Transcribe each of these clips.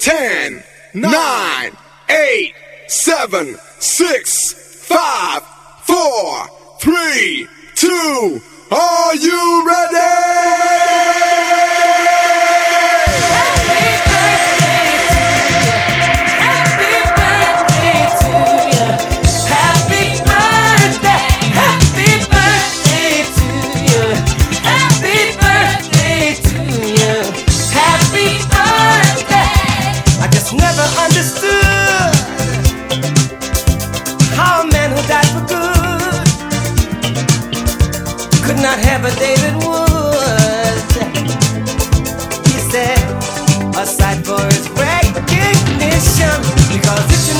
10, 9, 8, 7, 6, 5, 4, 3, 2, are you ready? never understood how a man who died for good could not have a David Woods. He said, aside for his recognition, because it's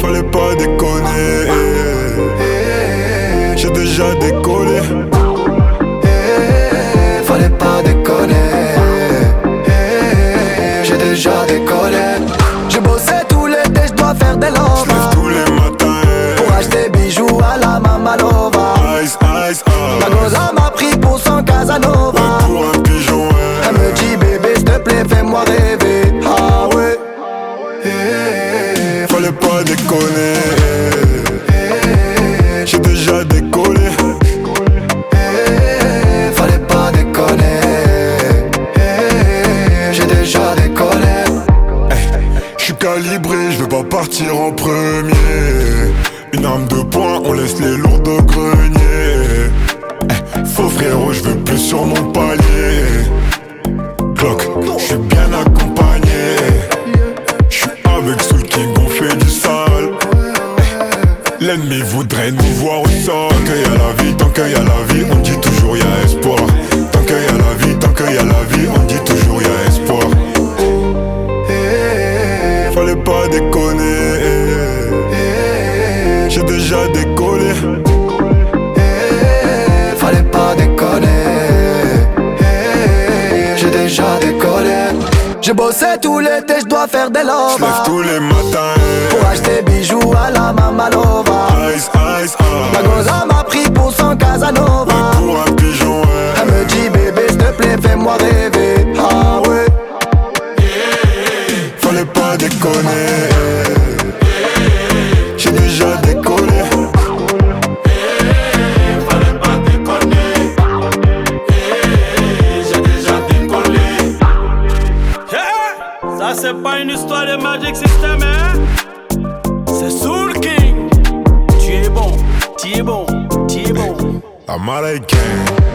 Fallait pas déconner. J'ai déjà décollé. Lovas. tous les matins. Pour acheter bijoux à la Mamalova. Ice, ice, ice. goza m'a pris pour son Casanova. Pour un pigeon, Elle ouais. me dit bébé, s'il te plaît, fais-moi rêver. Mara e?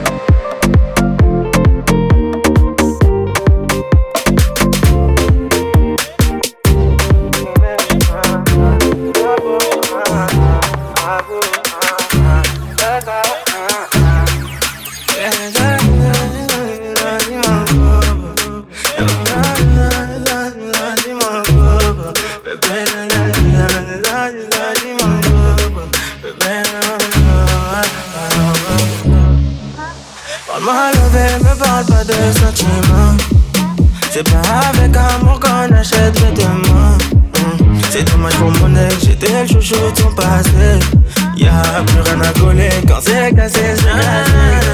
C'est pas avec amour qu'on achète vêtements. Hmm. C'est dommage pour mon ex, j'étais le chouchou de ton passé. Y'a plus rien à coller quand c'est cassé, c'est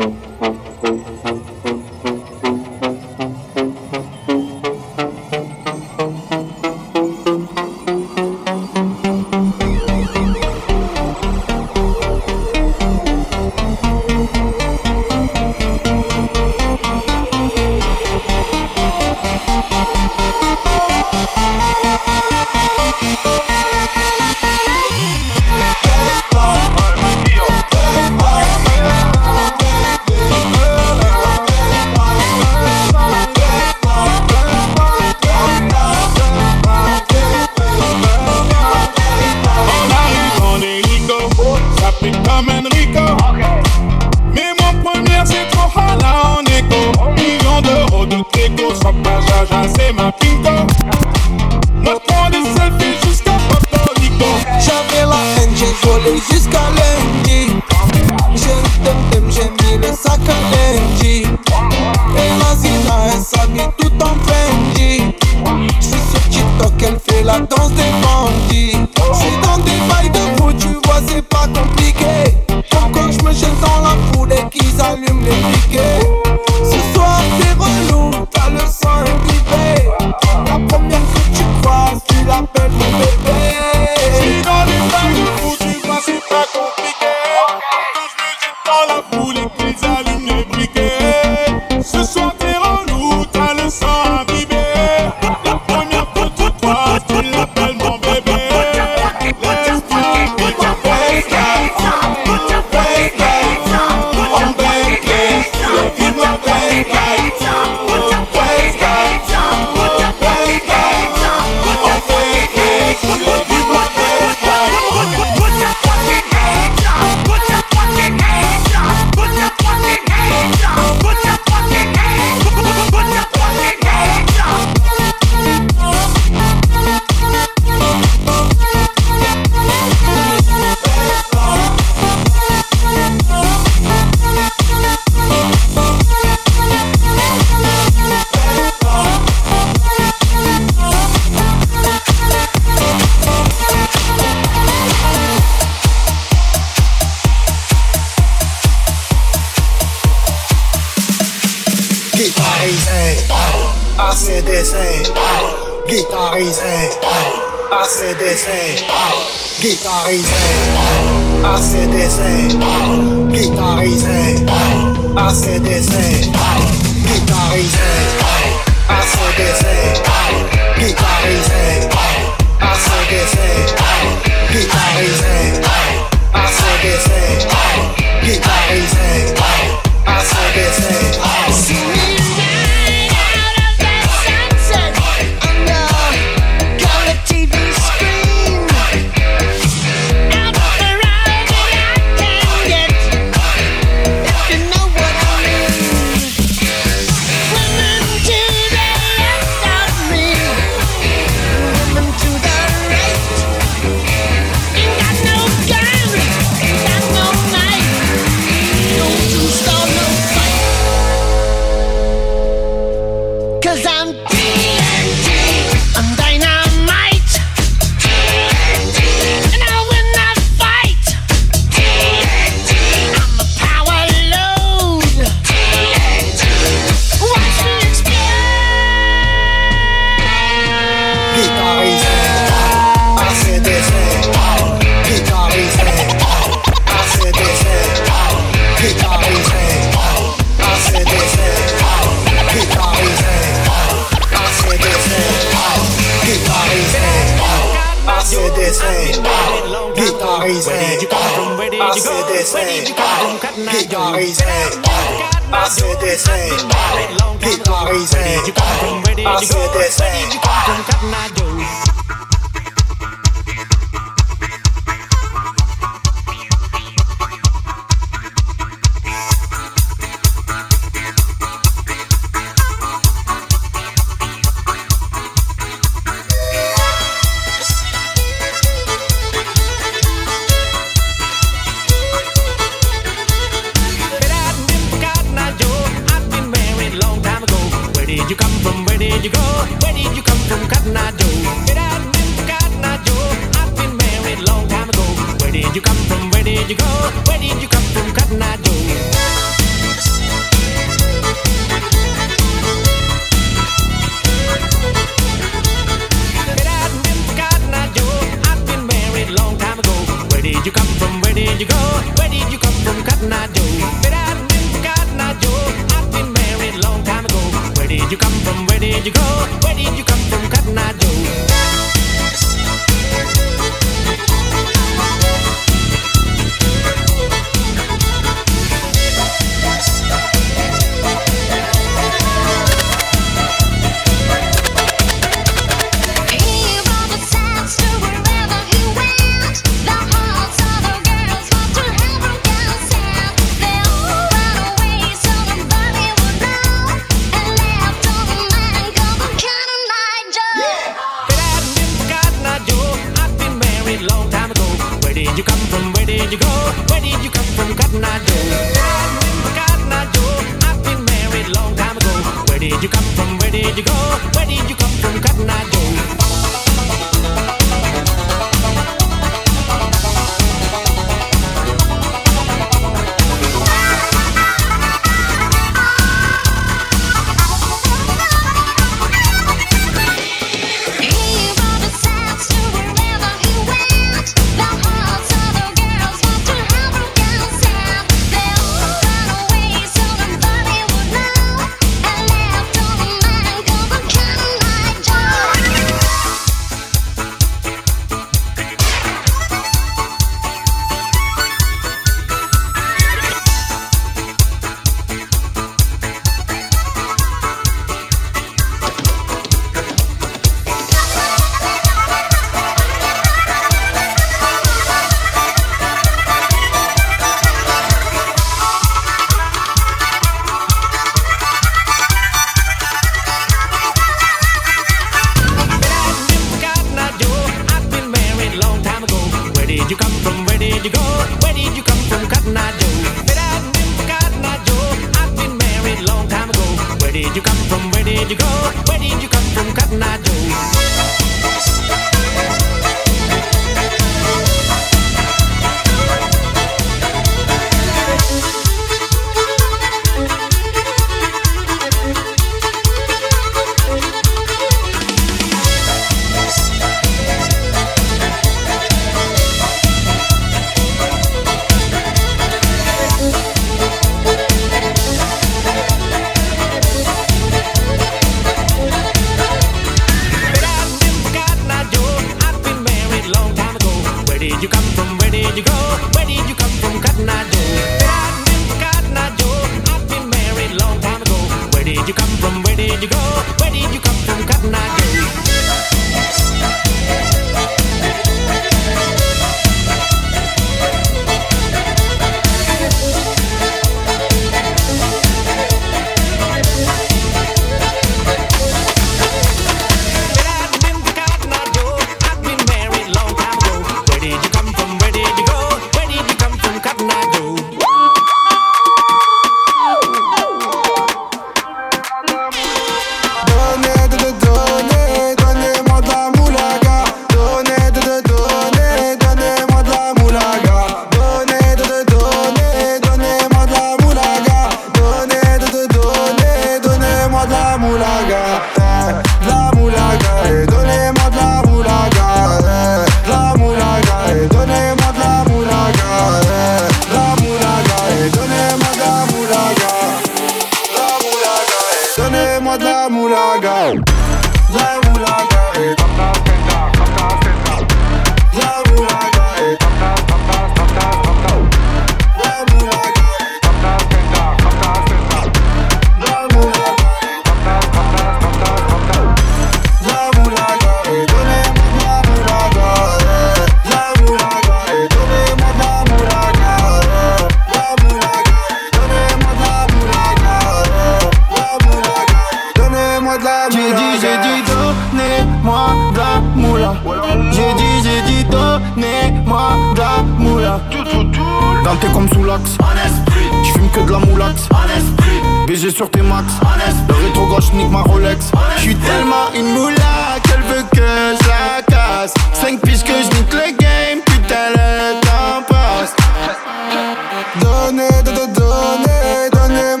Donate, donate, donate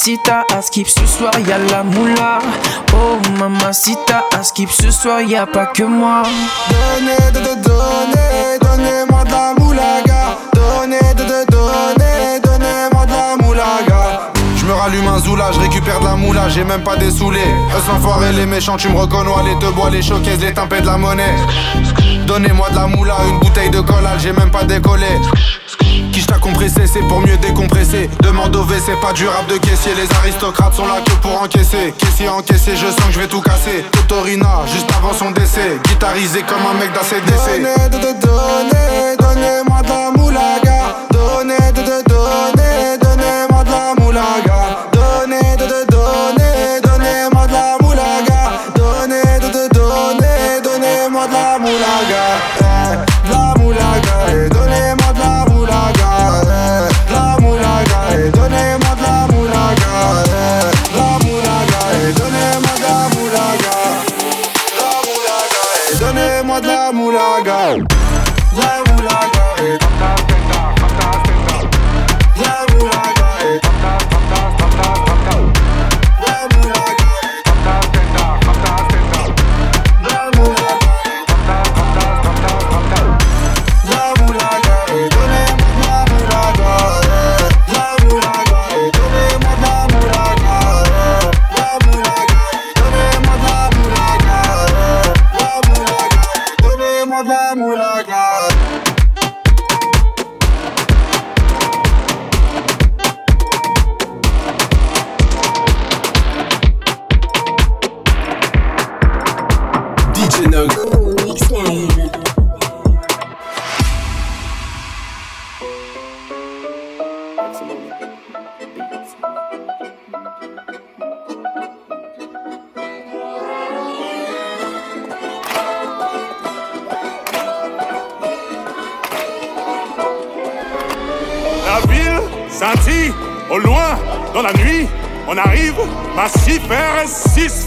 mamacita, un skip ce soir, y'a la moula. Oh mamacita, un skip ce soir, y'a pas que moi. Donnez, de, de, donnez, donnez-moi de la moulaga. Donnez, de, de, donnez, donnez-moi de la moulaga. Je rallume un zoula, je récupère de la moula, j'ai même pas des saoulés. Eux l'enfoiré, les méchants, tu me reconnois, les deux bois, les choquaises, les timpés de la monnaie. Donnez-moi de la moula, une bouteille de collal, j'ai même pas décollé c'est pour mieux décompresser. Demande au V, c'est pas durable de caissier. Les aristocrates sont là que pour encaisser. Caissier encaissé, je sens que je vais tout casser. Totorina, juste avant son décès. Guitarisé comme un mec d'ACDC. Donnez, de, donnez, donnez-moi de la moulaga. Donnez, donnez, donnez-moi de la moulaga.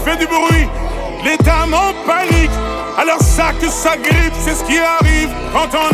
fait du bruit. les dames en panique, alors ça que ça grippe, c'est ce qui arrive quand on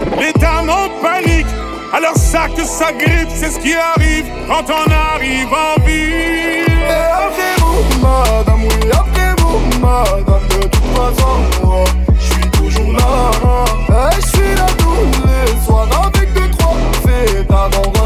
Dames en panique. Alors ça que ça grippe, c'est ce qui arrive quand on arrive en ville. Et après vous, madame, oui, après vous, madame, de toute façon, je suis toujours là. Et je suis là tous les soirs avec deux, trois fêtes avant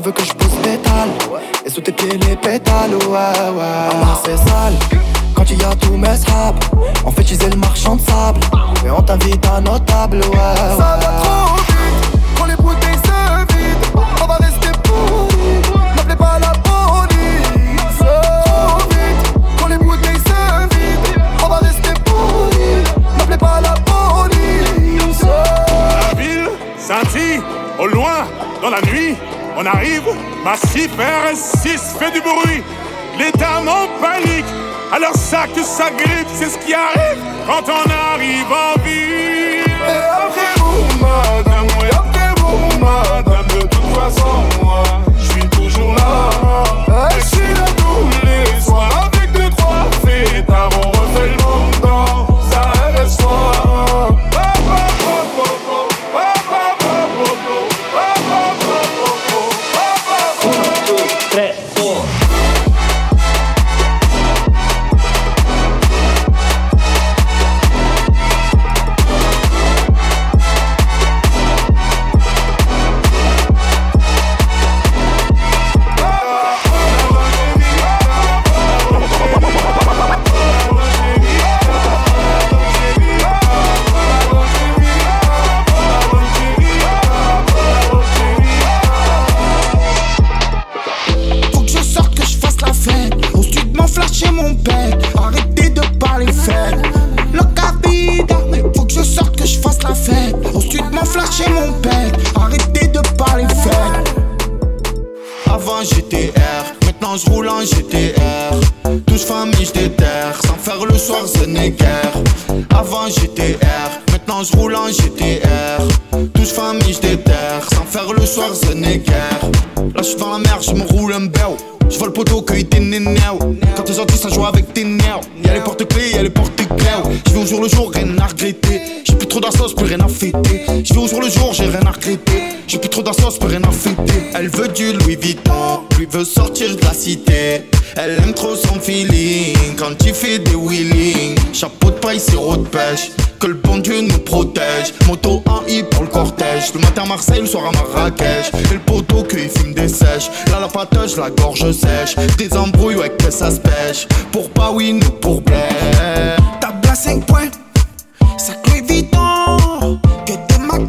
Tu veux que je pousse pétale Et sous tes pieds les pétales, ouais, ouais. Maman, c'est sale. Quand il y a tous mes sables On fait utiliser le marchand de sable. Et on t'invite à nos tables, ouais, ouais Ça va trop On arrive, massif RS6 fait du bruit. Les dames en panique. Alors ça que ça grippe, c'est ce qui arrive quand on arrive en ville. Et après vous, madame, oui, après vous, madame, de toute façon, moi, je suis toujours là. Et je suis là tous les soirs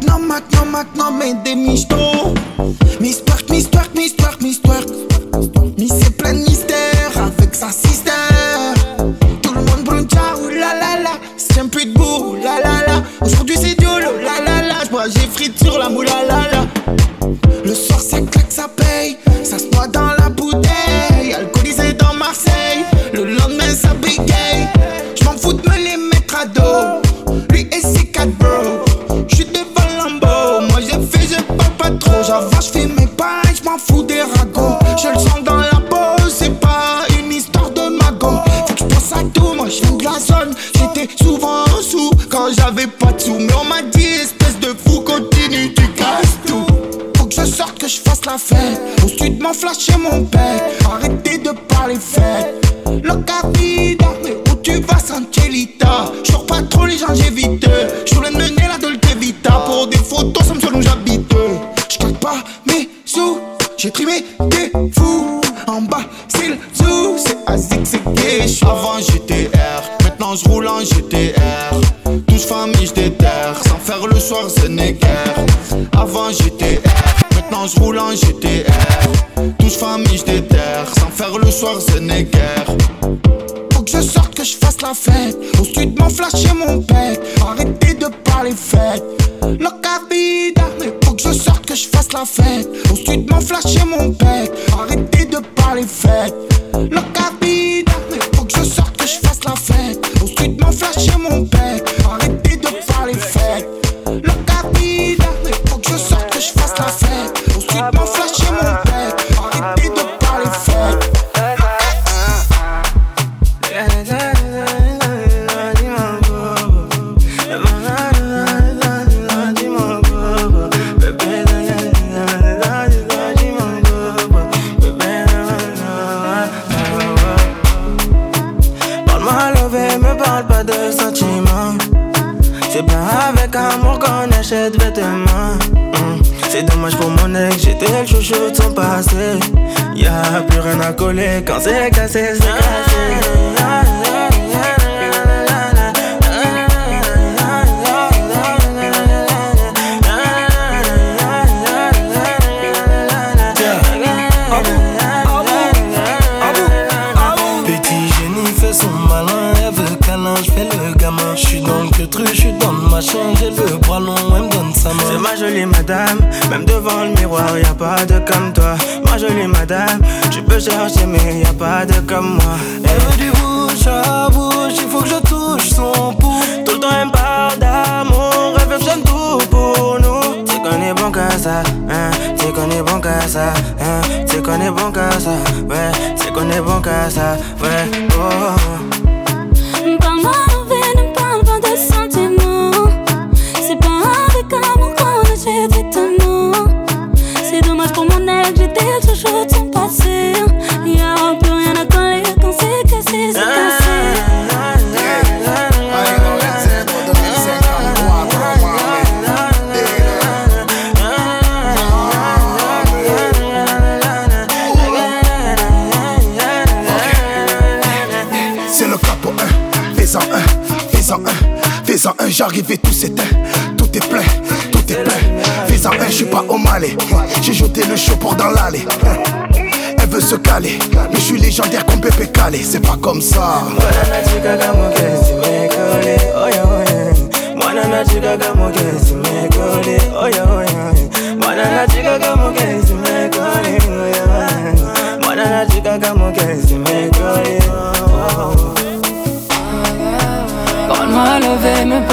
des magnum, magnum, magnum et des michtos. Miss Twerk, Miss Twerk, Twerk. Famille, je déterre. Sans faire le soir, ce n'est guère. Faut que je sorte, que je fasse la fête. Au sud, m'en flasher mon père. Arrêtez de parler fête. Loca vida, faut que je sorte, que je fasse la fête. Au sud, m'en flasher mon père. Arrêtez de parler fête. Malin, elle veut câlin, je fais. Je suis dans le truc, je suis dans le machin, j'ai le bras long, elle me donne sa main. C'est ma jolie madame, même devant le miroir, y a pas de comme toi. Ma jolie madame, tu peux chercher, mais y a pas de comme moi. Elle veut du bouche à bouche, il faut que je touche son pouce. Tout le temps elle me parle d'amour, elle veut j'aime tout pour nous. C'est qu'on est bon qu'à ça, hein, c'est qu'on est bon qu'à ça, hein, c'est qu'on est bon qu'à ça, ouais, c'est qu'on est bon qu'à ça, ouais, oh. J'arrive et tout s'éteint, tout est plein, tout est plein. Fais-en un, je suis pas au malais, j'ai jeté le show pour dans l'allée. Elle veut se caler, mais je suis légendaire comme Pépé Calé, c'est pas comme ça.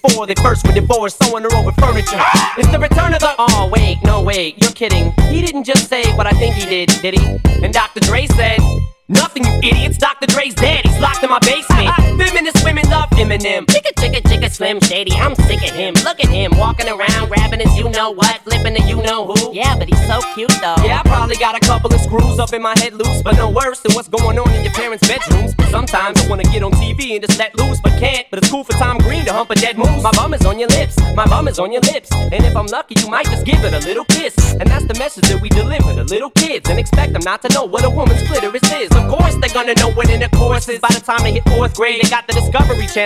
Before. They first were divorced, sewing her over furniture. It's the return of the. Oh, wait, no, wait, you're kidding. He didn't just say what I think he did, did he? And Dr. Dre said. Nothing, you idiots. Dr. Dre's dead. He's locked in my basement. Eminem. Chicka, chicka, chicka, Slim Shady. I'm sick of him. Look at him walking around, grabbing his you know what, flipping the you know who. Yeah, but he's so cute though. Yeah, I probably got a couple of screws up in my head loose, but no worse than what's going on in your parents' bedrooms. Sometimes I wanna get on TV and just let loose, but can't. But it's cool for Tom Green to hump a dead moose. My bum is on your lips, my bum is on your lips. And if I'm lucky, you might just give it a little kiss. And that's the message that we deliver to little kids and expect them not to know what a woman's clitoris is. Of course, they're gonna know what intercourse is. By the time they hit fourth grade, they got the Discovery Channel,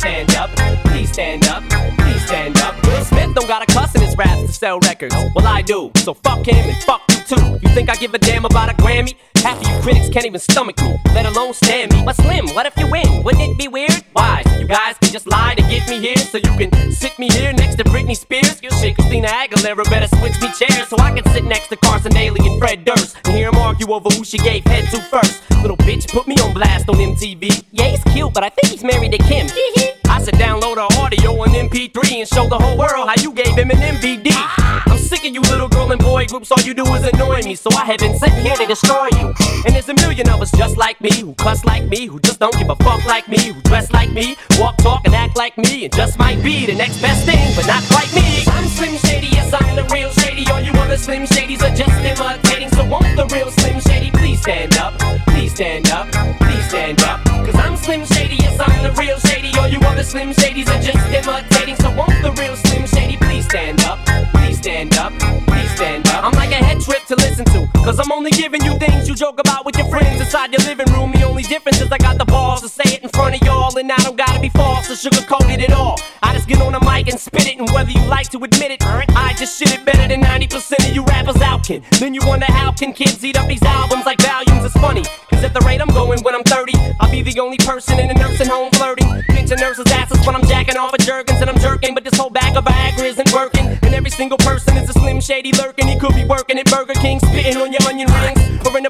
stand up? Please stand up, please stand up. Will Smith don't got a cuss in his raps to sell records. Well, I do. So fuck him and fuck you too. You think I give a damn about a Grammy? Half of you critics can't even stomach me, let alone stand me. But Slim, what if you win? Wouldn't it be weird? Why? You guys can just lie to get me here, so you can sit me here next to Britney Spears. You Shit, Christina Aguilera better switch me chairs so I can sit next to Carson Daly and Fred Durst and hear them argue over who she gave head to first. Little bitch put me on blast on MTV. Yeah, he's cute, but I think he's married to Kim. I said download her audio on MP3 and show the whole world how you gave him an MVD. I'm sick of you little girl and boy groups, all you do is annoy me, so I have been sitting here to destroy you. And there's a million of us just like me, who cuss like me, who just don't give a fuck like me, who dress like me, walk, talk, and act like me, and just might be the next best thing, but not like me. I'm Slim Shady, yes, I'm the real Shady. All you other Slim Shadys are just imitating, so won't the real Slim Shady please stand up? Please stand up, please stand up. Cause I'm Slim Shady, yes, I'm the real Shady. All you other Slim Shadys are just imitating, so won't the real Slim Shady please stand up? Please stand up, please stand up. I'm like a head trip to listen to, cause I'm only only giving you things you joke about with your friends inside your living room. Only difference is I got the balls to say it in front of y'all, and I don't gotta be false or sugarcoat it at all. I just get on the mic and spit it, and whether you like to admit it, I just shit it better than 90% of you rappers out, kid. Then you wonder how can kids eat up these albums like volumes? It's funny, cause at the rate I'm going when I'm 30, I'll be the only person in a nursing home flirting. Pinching nurses' asses when I'm jacking off of jerkins and I'm jerking, but this whole bag of Viagra isn't working. And every single person is a slim shady lurking. He could be working at Burger King, spitting on your onion rings, or in the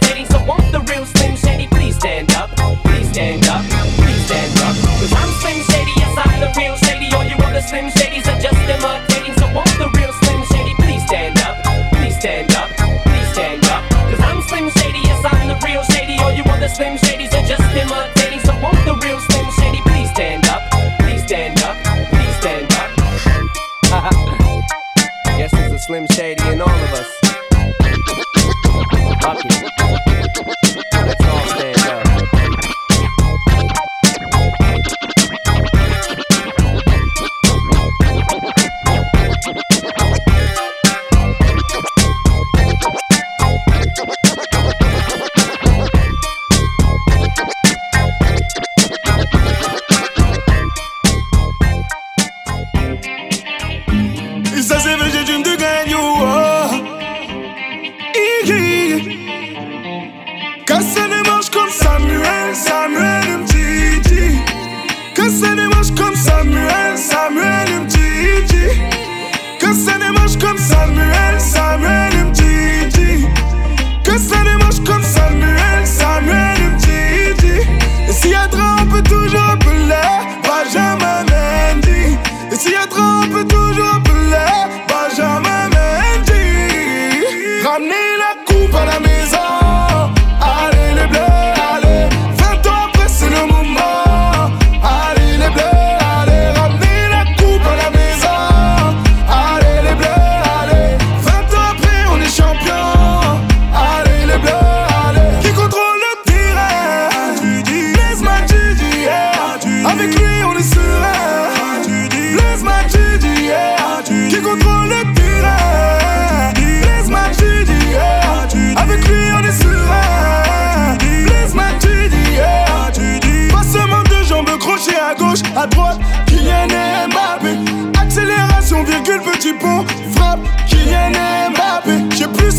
Poppy.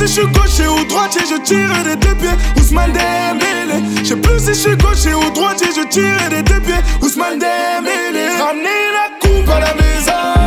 Si je suis gaucher ou droitier, je tire des deux pieds. Ousmane Dembélé. Je sais plus si je suis gaucher ou droitier, je tire des deux pieds. Ousmane Dembélé. Ramenez la coupe à la maison.